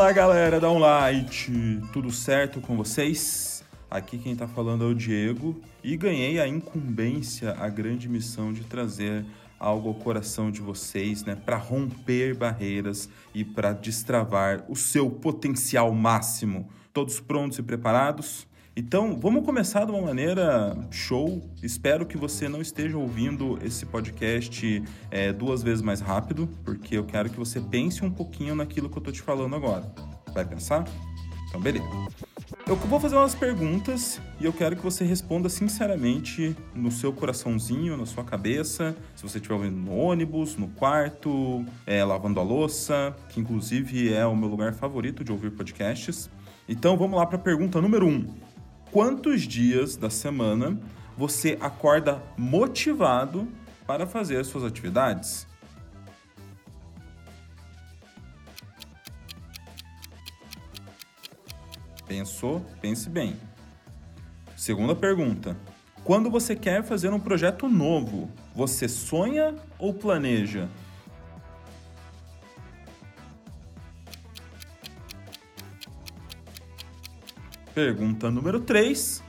Fala galera, dá um like, tudo certo com vocês? Aqui quem tá falando é o Diego e ganhei a incumbência, a grande missão de trazer algo ao coração de vocês, né, para romper barreiras e para destravar o seu potencial máximo. Todos prontos e preparados? Então, vamos começar de uma maneira show. Espero que você não esteja ouvindo esse podcast é, duas vezes mais rápido, porque eu quero que você pense um pouquinho naquilo que eu tô te falando agora. Vai pensar? Então, beleza. Eu vou fazer umas perguntas e eu quero que você responda sinceramente no seu coraçãozinho, na sua cabeça, se você estiver ouvindo no ônibus, no quarto, é, lavando a louça, que inclusive é o meu lugar favorito de ouvir podcasts. Então vamos lá para a pergunta número 1. Um quantos dias da semana você acorda motivado para fazer as suas atividades? Pensou? Pense bem. Segunda pergunta. Quando você quer fazer um projeto novo, você sonha ou planeja? Pergunta número 3.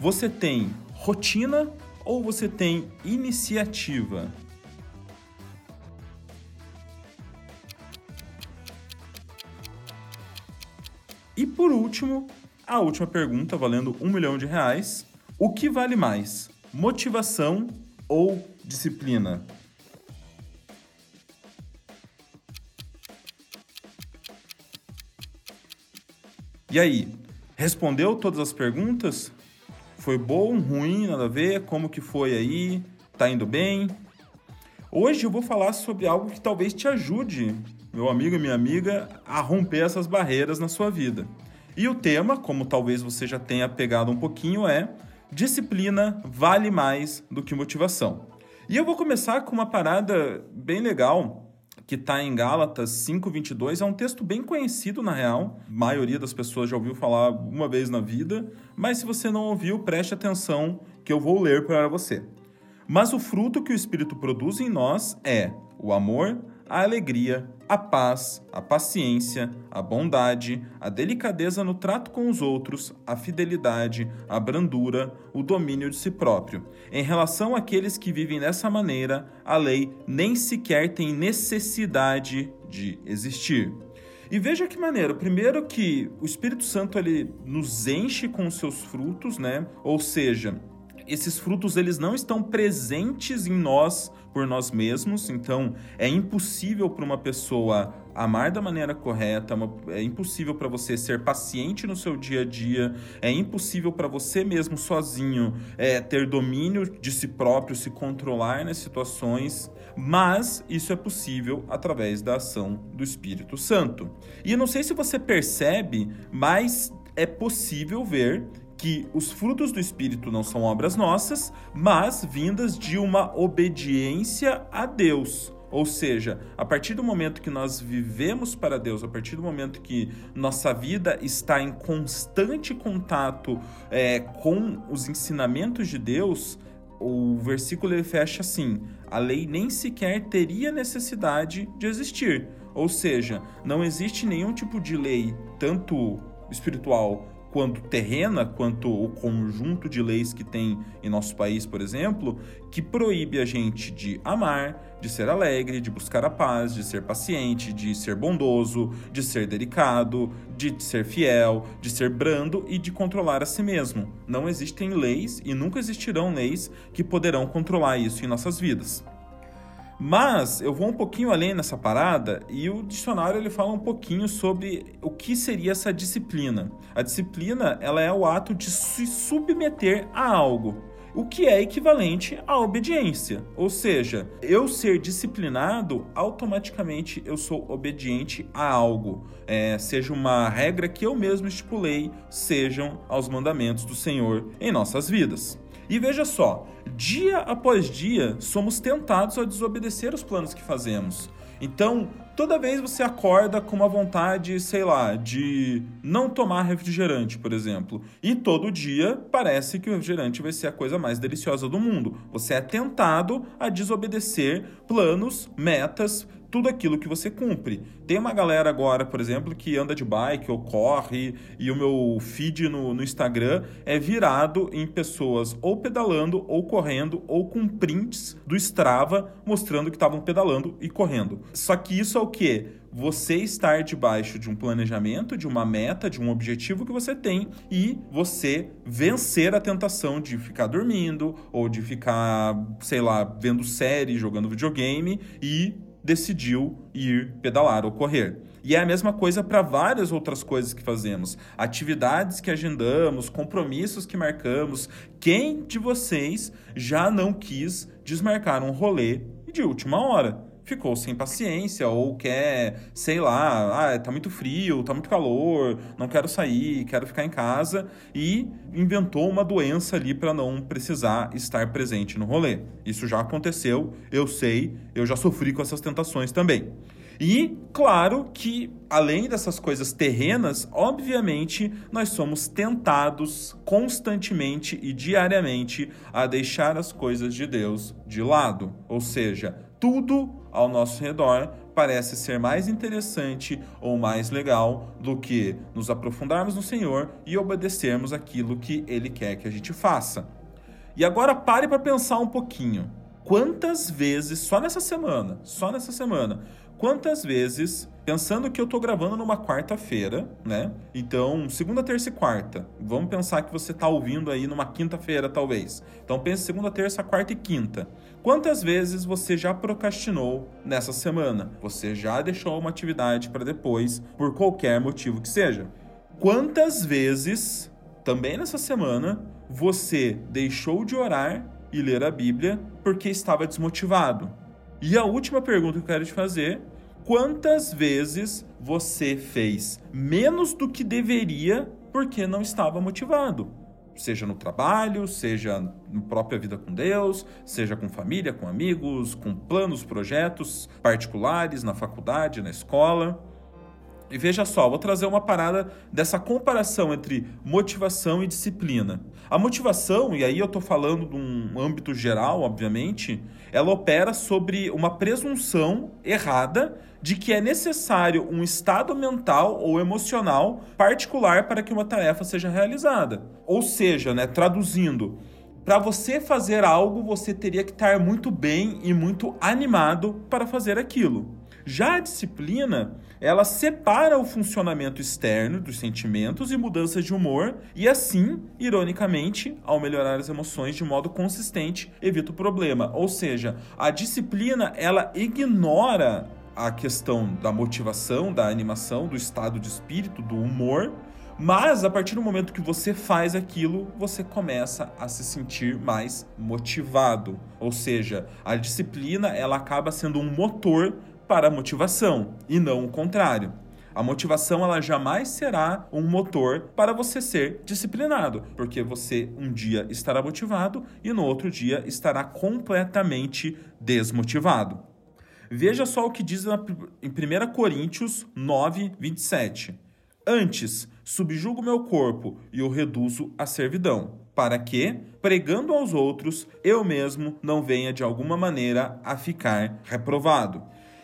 Você tem rotina ou você tem iniciativa? E por último, a última pergunta, valendo um milhão de reais. O que vale mais, motivação ou disciplina? E aí, Respondeu todas as perguntas? Foi bom, ruim, nada a ver? Como que foi aí? Tá indo bem? Hoje eu vou falar sobre algo que talvez te ajude, meu amigo e minha amiga, a romper essas barreiras na sua vida. E o tema, como talvez você já tenha pegado um pouquinho, é disciplina vale mais do que motivação. E eu vou começar com uma parada bem legal que está em Gálatas 5:22, é um texto bem conhecido na real. A maioria das pessoas já ouviu falar uma vez na vida, mas se você não ouviu, preste atenção que eu vou ler para você. Mas o fruto que o Espírito produz em nós é o amor, a alegria, a paz, a paciência, a bondade, a delicadeza no trato com os outros, a fidelidade, a brandura, o domínio de si próprio. Em relação àqueles que vivem dessa maneira, a lei nem sequer tem necessidade de existir. E veja que maneira, primeiro que o Espírito Santo ele nos enche com os seus frutos, né? Ou seja, esses frutos eles não estão presentes em nós por nós mesmos, então é impossível para uma pessoa amar da maneira correta, é impossível para você ser paciente no seu dia a dia, é impossível para você mesmo sozinho é, ter domínio de si próprio, se controlar nas situações, mas isso é possível através da ação do Espírito Santo. E eu não sei se você percebe, mas é possível ver que os frutos do Espírito não são obras nossas, mas vindas de uma obediência a Deus. Ou seja, a partir do momento que nós vivemos para Deus, a partir do momento que nossa vida está em constante contato é, com os ensinamentos de Deus, o versículo ele fecha assim: a lei nem sequer teria necessidade de existir. Ou seja, não existe nenhum tipo de lei, tanto espiritual quanto terrena, quanto o conjunto de leis que tem em nosso país, por exemplo, que proíbe a gente de amar, de ser alegre, de buscar a paz, de ser paciente, de ser bondoso, de ser delicado, de ser fiel, de ser brando e de controlar a si mesmo. Não existem leis e nunca existirão leis que poderão controlar isso em nossas vidas. Mas eu vou um pouquinho além nessa parada e o dicionário ele fala um pouquinho sobre o que seria essa disciplina. A disciplina ela é o ato de se submeter a algo, o que é equivalente à obediência. Ou seja, eu ser disciplinado, automaticamente eu sou obediente a algo. É, seja uma regra que eu mesmo estipulei, sejam aos mandamentos do Senhor em nossas vidas. E veja só, dia após dia somos tentados a desobedecer os planos que fazemos. Então, toda vez você acorda com uma vontade, sei lá, de não tomar refrigerante, por exemplo, e todo dia parece que o refrigerante vai ser a coisa mais deliciosa do mundo. Você é tentado a desobedecer planos, metas, tudo aquilo que você cumpre. Tem uma galera agora, por exemplo, que anda de bike ou corre, e o meu feed no, no Instagram é virado em pessoas ou pedalando, ou correndo, ou com prints do Strava mostrando que estavam pedalando e correndo. Só que isso é o que? você estar debaixo de um planejamento, de uma meta, de um objetivo que você tem e você vencer a tentação de ficar dormindo ou de ficar, sei lá, vendo série, jogando videogame e decidiu ir pedalar ou correr. E é a mesma coisa para várias outras coisas que fazemos, atividades que agendamos, compromissos que marcamos. Quem de vocês já não quis desmarcar um rolê de última hora? Ficou sem paciência ou quer, sei lá, ah, tá muito frio, tá muito calor, não quero sair, quero ficar em casa e inventou uma doença ali para não precisar estar presente no rolê. Isso já aconteceu, eu sei, eu já sofri com essas tentações também. E, claro, que além dessas coisas terrenas, obviamente nós somos tentados constantemente e diariamente a deixar as coisas de Deus de lado. Ou seja, tudo ao nosso redor parece ser mais interessante ou mais legal do que nos aprofundarmos no Senhor e obedecermos aquilo que Ele quer que a gente faça. E agora pare para pensar um pouquinho. Quantas vezes, só nessa semana, só nessa semana, quantas vezes, pensando que eu estou gravando numa quarta-feira, né? Então, segunda, terça e quarta. Vamos pensar que você está ouvindo aí numa quinta-feira, talvez. Então, pense segunda, terça, quarta e quinta. Quantas vezes você já procrastinou nessa semana? Você já deixou uma atividade para depois, por qualquer motivo que seja? Quantas vezes, também nessa semana, você deixou de orar e ler a Bíblia porque estava desmotivado? E a última pergunta que eu quero te fazer Quantas vezes você fez menos do que deveria porque não estava motivado? Seja no trabalho, seja na própria vida com Deus, seja com família, com amigos, com planos, projetos particulares, na faculdade, na escola. E veja só, vou trazer uma parada dessa comparação entre motivação e disciplina. A motivação, e aí eu estou falando de um âmbito geral, obviamente, ela opera sobre uma presunção errada de que é necessário um estado mental ou emocional particular para que uma tarefa seja realizada. Ou seja, né, traduzindo, para você fazer algo, você teria que estar muito bem e muito animado para fazer aquilo. Já a disciplina, ela separa o funcionamento externo dos sentimentos e mudanças de humor e assim, ironicamente, ao melhorar as emoções de modo consistente, evita o problema. Ou seja, a disciplina, ela ignora a questão da motivação, da animação, do estado de espírito, do humor, mas a partir do momento que você faz aquilo, você começa a se sentir mais motivado. Ou seja, a disciplina ela acaba sendo um motor para a motivação e não o contrário. A motivação ela jamais será um motor para você ser disciplinado, porque você um dia estará motivado e no outro dia estará completamente desmotivado. Veja só o que diz em 1 Coríntios 9, 27. Antes, subjugo meu corpo e o reduzo à servidão, para que, pregando aos outros, eu mesmo não venha de alguma maneira a ficar reprovado.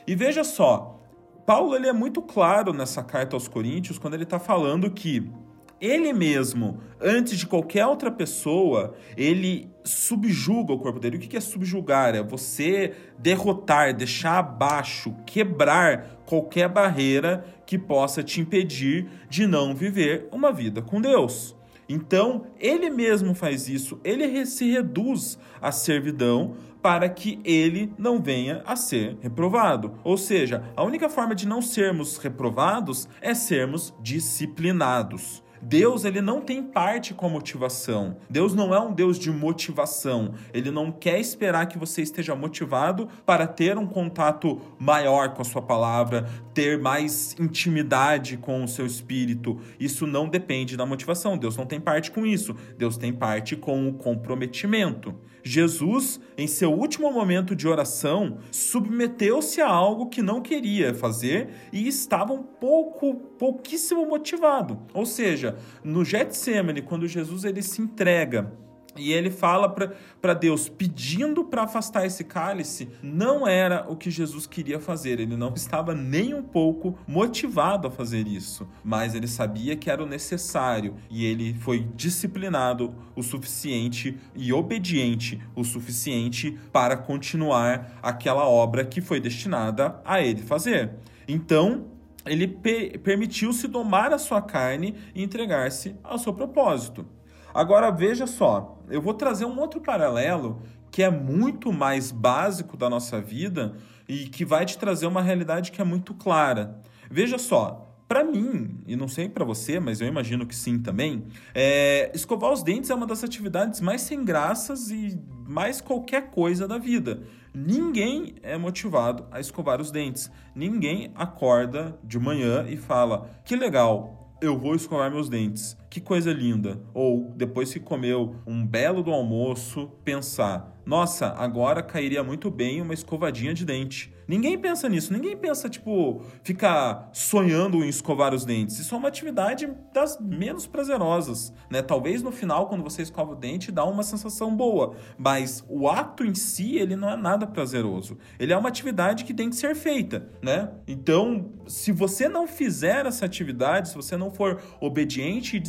E veja só, Paulo ele é muito claro nessa carta aos Coríntios quando ele está falando que ele mesmo, antes de qualquer outra pessoa, ele subjuga o corpo dele. O que é subjugar? É você derrotar, deixar abaixo, quebrar qualquer barreira que possa te impedir de não viver uma vida com Deus. Então, ele mesmo faz isso, ele se reduz à servidão para que ele não venha a ser reprovado. Ou seja, a única forma de não sermos reprovados é sermos disciplinados. Deus ele não tem parte com a motivação. Deus não é um Deus de motivação. Ele não quer esperar que você esteja motivado para ter um contato maior com a sua palavra, ter mais intimidade com o seu espírito. Isso não depende da motivação. Deus não tem parte com isso. Deus tem parte com o comprometimento. Jesus, em seu último momento de oração, submeteu-se a algo que não queria fazer e estava um pouco, pouquíssimo motivado. Ou seja, no Getsemane, quando Jesus ele se entrega e ele fala para Deus pedindo para afastar esse cálice, não era o que Jesus queria fazer. Ele não estava nem um pouco motivado a fazer isso, mas ele sabia que era o necessário e ele foi disciplinado o suficiente e obediente o suficiente para continuar aquela obra que foi destinada a ele fazer. Então, ele permitiu-se domar a sua carne e entregar-se ao seu propósito. Agora veja só, eu vou trazer um outro paralelo que é muito mais básico da nossa vida e que vai te trazer uma realidade que é muito clara. Veja só, para mim, e não sei para você, mas eu imagino que sim também, é, escovar os dentes é uma das atividades mais sem graças e mais qualquer coisa da vida. Ninguém é motivado a escovar os dentes. Ninguém acorda de manhã e fala: que legal, eu vou escovar meus dentes. Que coisa linda. Ou depois que comeu um belo do almoço, pensar: nossa, agora cairia muito bem uma escovadinha de dente. Ninguém pensa nisso, ninguém pensa, tipo, ficar sonhando em escovar os dentes. Isso é uma atividade das menos prazerosas, né? Talvez no final, quando você escova o dente, dá uma sensação boa, mas o ato em si, ele não é nada prazeroso. Ele é uma atividade que tem que ser feita, né? Então, se você não fizer essa atividade, se você não for obediente e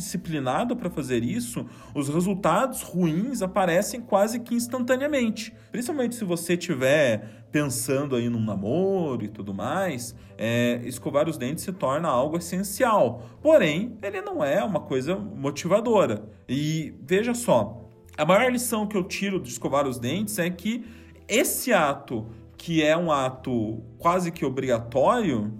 para fazer isso, os resultados ruins aparecem quase que instantaneamente. Principalmente se você tiver pensando aí num namoro e tudo mais, é, escovar os dentes se torna algo essencial. Porém, ele não é uma coisa motivadora. E veja só, a maior lição que eu tiro de escovar os dentes é que esse ato, que é um ato quase que obrigatório,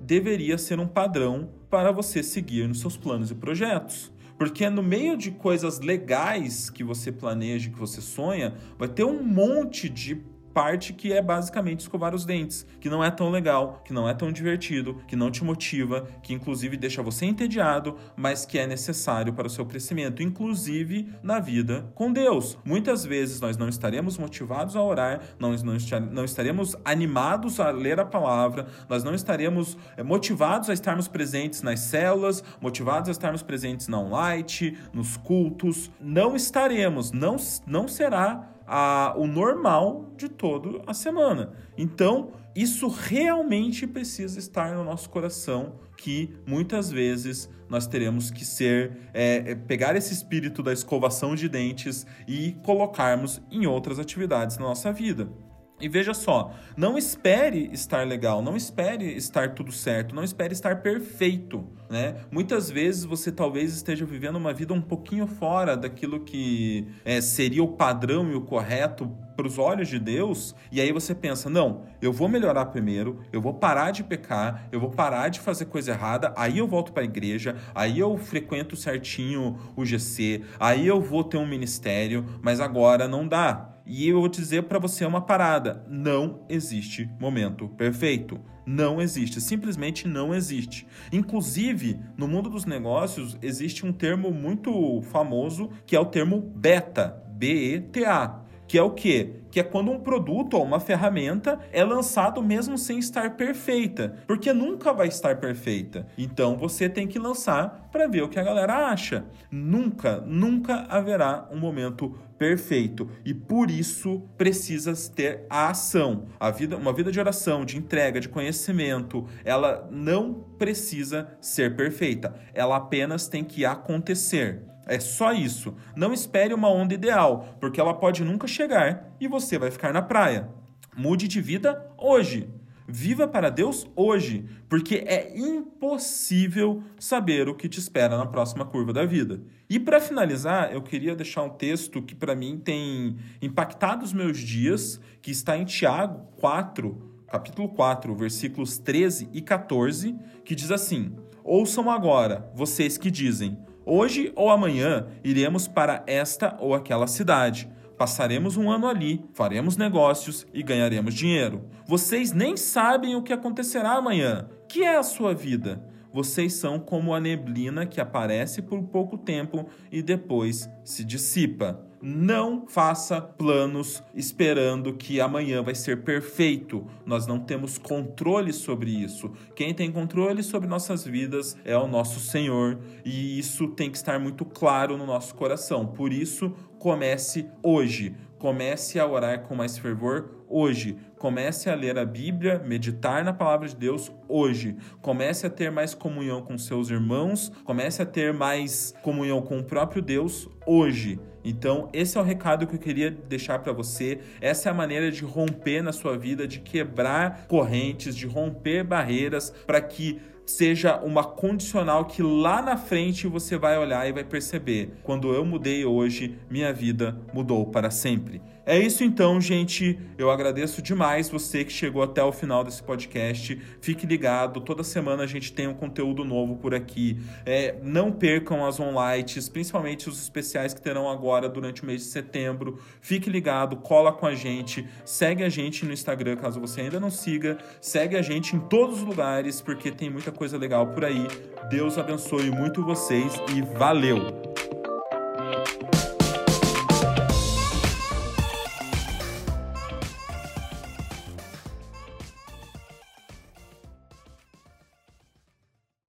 deveria ser um padrão para você seguir nos seus planos e projetos. Porque no meio de coisas legais que você planeja, que você sonha, vai ter um monte de parte que é basicamente escovar os dentes, que não é tão legal, que não é tão divertido, que não te motiva, que inclusive deixa você entediado, mas que é necessário para o seu crescimento, inclusive na vida com Deus. Muitas vezes nós não estaremos motivados a orar, nós não, estaremos animados a ler a palavra, nós não estaremos eh, motivados a estarmos presentes nas células, motivados a estarmos presentes na online, nos cultos. Não estaremos, não, não será a, o normal de toda a semana. Então, isso realmente precisa estar no nosso coração, que muitas vezes nós teremos que ser é, é, pegar esse espírito da escovação de dentes e colocarmos em outras atividades na nossa vida. E veja só, não espere estar legal, não espere estar tudo certo, não espere estar perfeito, né? Muitas vezes você talvez esteja vivendo uma vida um pouquinho fora daquilo que é, seria o padrão e o correto para os olhos de Deus, e aí você pensa: não, eu vou melhorar primeiro, eu vou parar de pecar, eu vou parar de fazer coisa errada, aí eu volto para a igreja, aí eu frequento certinho o GC, aí eu vou ter um ministério, mas agora não dá. E eu vou dizer para você uma parada: não existe momento perfeito. Não existe, simplesmente não existe. Inclusive, no mundo dos negócios, existe um termo muito famoso que é o termo beta, B-E-T-A, que é o quê? Que é quando um produto ou uma ferramenta é lançado mesmo sem estar perfeita, porque nunca vai estar perfeita. Então você tem que lançar para ver o que a galera acha. Nunca, nunca haverá um momento perfeito e por isso precisas ter a ação. A vida, uma vida de oração, de entrega, de conhecimento, ela não precisa ser perfeita. Ela apenas tem que acontecer. É só isso. Não espere uma onda ideal, porque ela pode nunca chegar e você vai ficar na praia. Mude de vida hoje. Viva para Deus hoje, porque é impossível saber o que te espera na próxima curva da vida. E para finalizar, eu queria deixar um texto que para mim tem impactado os meus dias, que está em Tiago 4, capítulo 4, versículos 13 e 14, que diz assim: Ouçam agora, vocês que dizem: Hoje ou amanhã iremos para esta ou aquela cidade. Passaremos um ano ali, faremos negócios e ganharemos dinheiro. Vocês nem sabem o que acontecerá amanhã. Que é a sua vida? Vocês são como a neblina que aparece por pouco tempo e depois se dissipa. Não faça planos esperando que amanhã vai ser perfeito. Nós não temos controle sobre isso. Quem tem controle sobre nossas vidas é o nosso Senhor, e isso tem que estar muito claro no nosso coração. Por isso, comece hoje. Comece a orar com mais fervor hoje. Comece a ler a Bíblia, meditar na palavra de Deus hoje. Comece a ter mais comunhão com seus irmãos, comece a ter mais comunhão com o próprio Deus hoje. Então, esse é o recado que eu queria deixar para você. Essa é a maneira de romper na sua vida, de quebrar correntes, de romper barreiras para que seja uma condicional que lá na frente você vai olhar e vai perceber. Quando eu mudei hoje, minha vida mudou para sempre. É isso então, gente. Eu agradeço demais você que chegou até o final desse podcast. Fique ligado, toda semana a gente tem um conteúdo novo por aqui. É, não percam as onlights, principalmente os especiais que terão agora durante o mês de setembro. Fique ligado, cola com a gente, segue a gente no Instagram caso você ainda não siga, segue a gente em todos os lugares porque tem muita coisa legal por aí. Deus abençoe muito vocês e valeu!